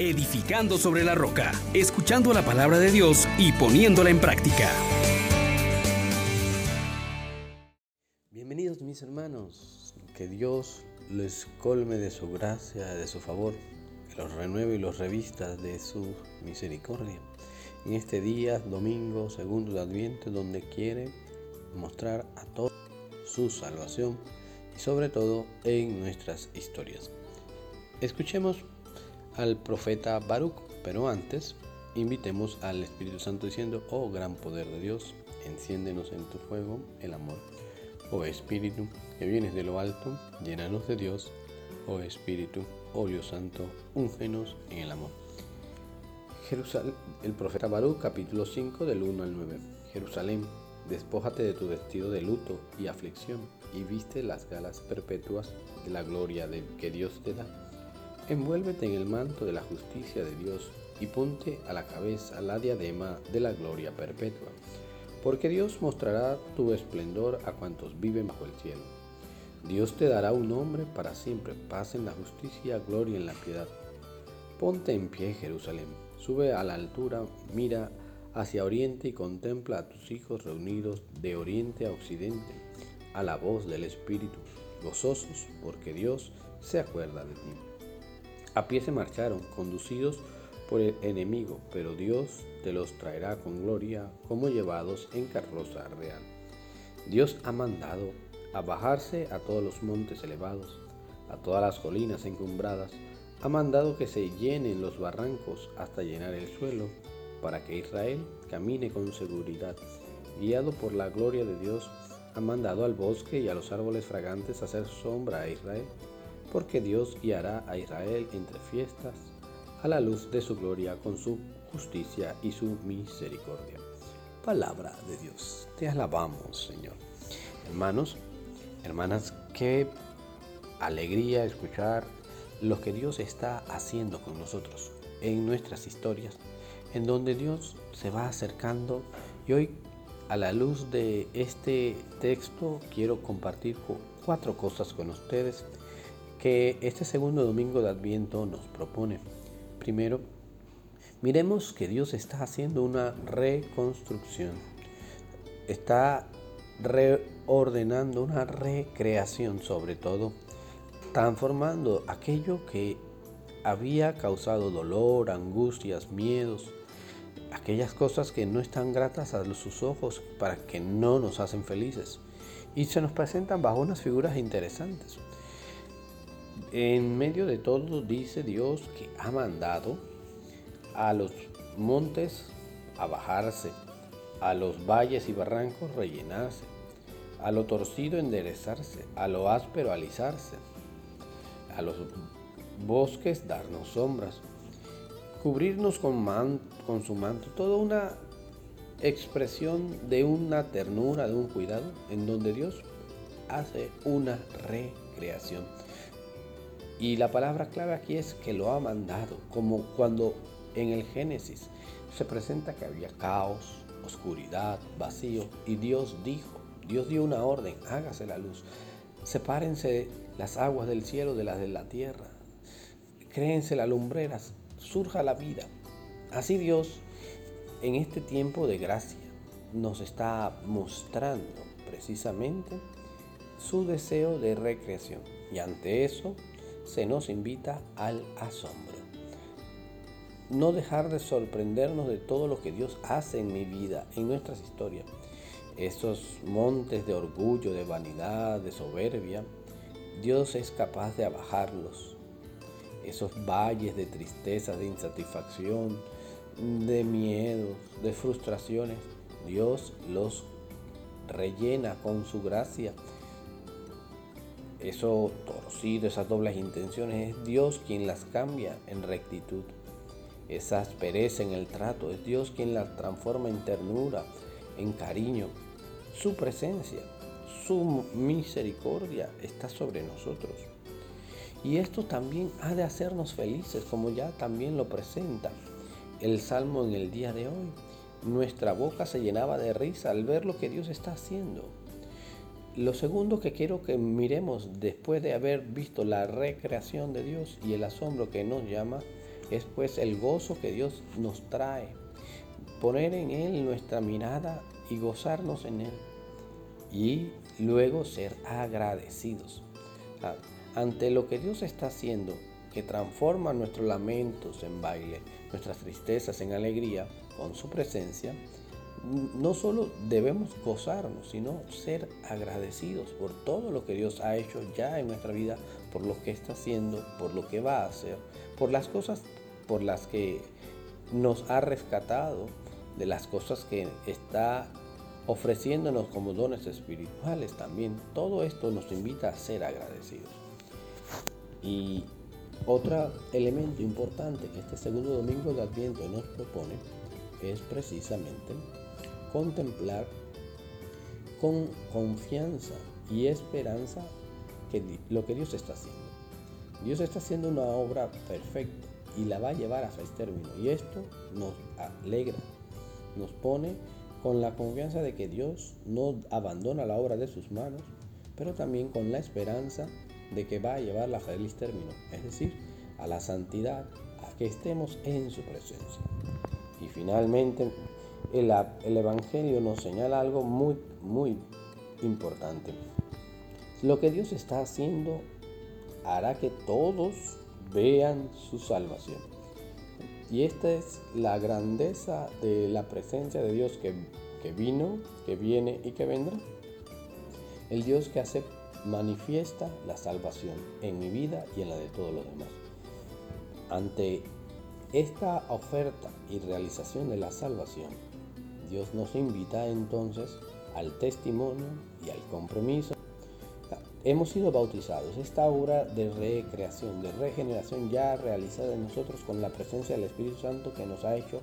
edificando sobre la roca, escuchando la palabra de Dios y poniéndola en práctica. Bienvenidos mis hermanos, que Dios les colme de su gracia, de su favor, que los renueve y los revista de su misericordia. En este día, domingo, segundo de Adviento, donde quiere mostrar a todos su salvación y sobre todo en nuestras historias. Escuchemos al profeta Baruch, pero antes invitemos al Espíritu Santo diciendo, oh gran poder de Dios, enciéndenos en tu fuego el amor. Oh Espíritu, que vienes de lo alto, llénanos de Dios. Oh Espíritu, óleo santo, úngenos en el amor. Jerusalén, el profeta Baruch, capítulo 5, del 1 al 9. Jerusalén, despójate de tu vestido de luto y aflicción, y viste las galas perpetuas de la gloria que Dios te da Envuélvete en el manto de la justicia de Dios y ponte a la cabeza la diadema de la gloria perpetua, porque Dios mostrará tu esplendor a cuantos viven bajo el cielo. Dios te dará un nombre para siempre, paz en la justicia, gloria en la piedad. Ponte en pie, Jerusalén, sube a la altura, mira hacia oriente y contempla a tus hijos reunidos de oriente a occidente, a la voz del Espíritu, gozosos, porque Dios se acuerda de ti. A pie se marcharon, conducidos por el enemigo, pero Dios te los traerá con gloria como llevados en carroza real. Dios ha mandado a bajarse a todos los montes elevados, a todas las colinas encumbradas, ha mandado que se llenen los barrancos hasta llenar el suelo, para que Israel camine con seguridad. Guiado por la gloria de Dios, ha mandado al bosque y a los árboles fragantes hacer sombra a Israel porque Dios guiará a Israel entre fiestas a la luz de su gloria con su justicia y su misericordia. Palabra de Dios. Te alabamos, Señor. Hermanos, hermanas, qué alegría escuchar lo que Dios está haciendo con nosotros en nuestras historias, en donde Dios se va acercando y hoy a la luz de este texto quiero compartir cuatro cosas con ustedes que este segundo domingo de Adviento nos propone. Primero, miremos que Dios está haciendo una reconstrucción, está reordenando una recreación sobre todo, transformando aquello que había causado dolor, angustias, miedos, aquellas cosas que no están gratas a sus ojos para que no nos hacen felices. Y se nos presentan bajo unas figuras interesantes. En medio de todo dice Dios que ha mandado a los montes a bajarse, a los valles y barrancos rellenarse, a lo torcido enderezarse, a lo áspero alisarse, a los bosques darnos sombras, cubrirnos con, con su manto, toda una expresión de una ternura, de un cuidado, en donde Dios hace una recreación. Y la palabra clave aquí es que lo ha mandado, como cuando en el Génesis se presenta que había caos, oscuridad, vacío, y Dios dijo, Dios dio una orden, hágase la luz, sepárense las aguas del cielo de las de la tierra, créense las lumbreras, surja la vida. Así Dios, en este tiempo de gracia, nos está mostrando precisamente su deseo de recreación. Y ante eso, se nos invita al asombro. No dejar de sorprendernos de todo lo que Dios hace en mi vida, en nuestras historias. Esos montes de orgullo, de vanidad, de soberbia, Dios es capaz de abajarlos. Esos valles de tristeza, de insatisfacción, de miedo, de frustraciones, Dios los rellena con su gracia eso torcido, esas dobles intenciones, es Dios quien las cambia en rectitud. Esa aspereza en el trato, es Dios quien las transforma en ternura, en cariño. Su presencia, su misericordia está sobre nosotros. Y esto también ha de hacernos felices, como ya también lo presenta el Salmo en el día de hoy. Nuestra boca se llenaba de risa al ver lo que Dios está haciendo. Lo segundo que quiero que miremos después de haber visto la recreación de Dios y el asombro que nos llama es pues el gozo que Dios nos trae, poner en Él nuestra mirada y gozarnos en Él. Y luego ser agradecidos ante lo que Dios está haciendo, que transforma nuestros lamentos en baile, nuestras tristezas en alegría con su presencia, no solo debemos gozarnos, sino ser agradecidos por todo lo que Dios ha hecho ya en nuestra vida, por lo que está haciendo, por lo que va a hacer, por las cosas por las que nos ha rescatado, de las cosas que está ofreciéndonos como dones espirituales también. Todo esto nos invita a ser agradecidos. Y otro elemento importante que este segundo domingo de Adviento nos propone es precisamente contemplar con confianza y esperanza que lo que Dios está haciendo. Dios está haciendo una obra perfecta y la va a llevar a su término. Y esto nos alegra, nos pone con la confianza de que Dios no abandona la obra de sus manos, pero también con la esperanza de que va a llevarla a feliz término, es decir, a la santidad, a que estemos en su presencia. Y finalmente, el, el Evangelio nos señala algo muy, muy importante. Lo que Dios está haciendo hará que todos vean su salvación. Y esta es la grandeza de la presencia de Dios que, que vino, que viene y que vendrá. El Dios que hace manifiesta la salvación en mi vida y en la de todos los demás. Ante esta oferta y realización de la salvación, Dios nos invita entonces al testimonio y al compromiso Hemos sido bautizados. Esta obra de recreación, de regeneración ya realizada en nosotros con la presencia del Espíritu Santo que nos ha hecho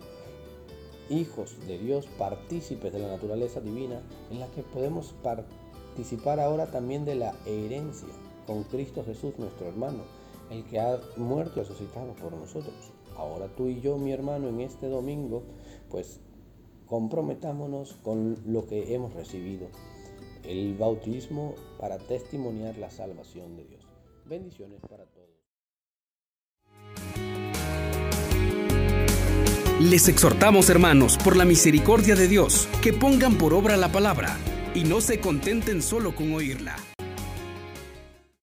hijos de Dios, partícipes de la naturaleza divina, en la que podemos participar ahora también de la herencia con Cristo Jesús, nuestro hermano, el que ha muerto y resucitado por nosotros. Ahora tú y yo, mi hermano, en este domingo, pues comprometámonos con lo que hemos recibido el bautismo para testimoniar la salvación de Dios. Bendiciones para todos. Les exhortamos, hermanos, por la misericordia de Dios, que pongan por obra la palabra y no se contenten solo con oírla.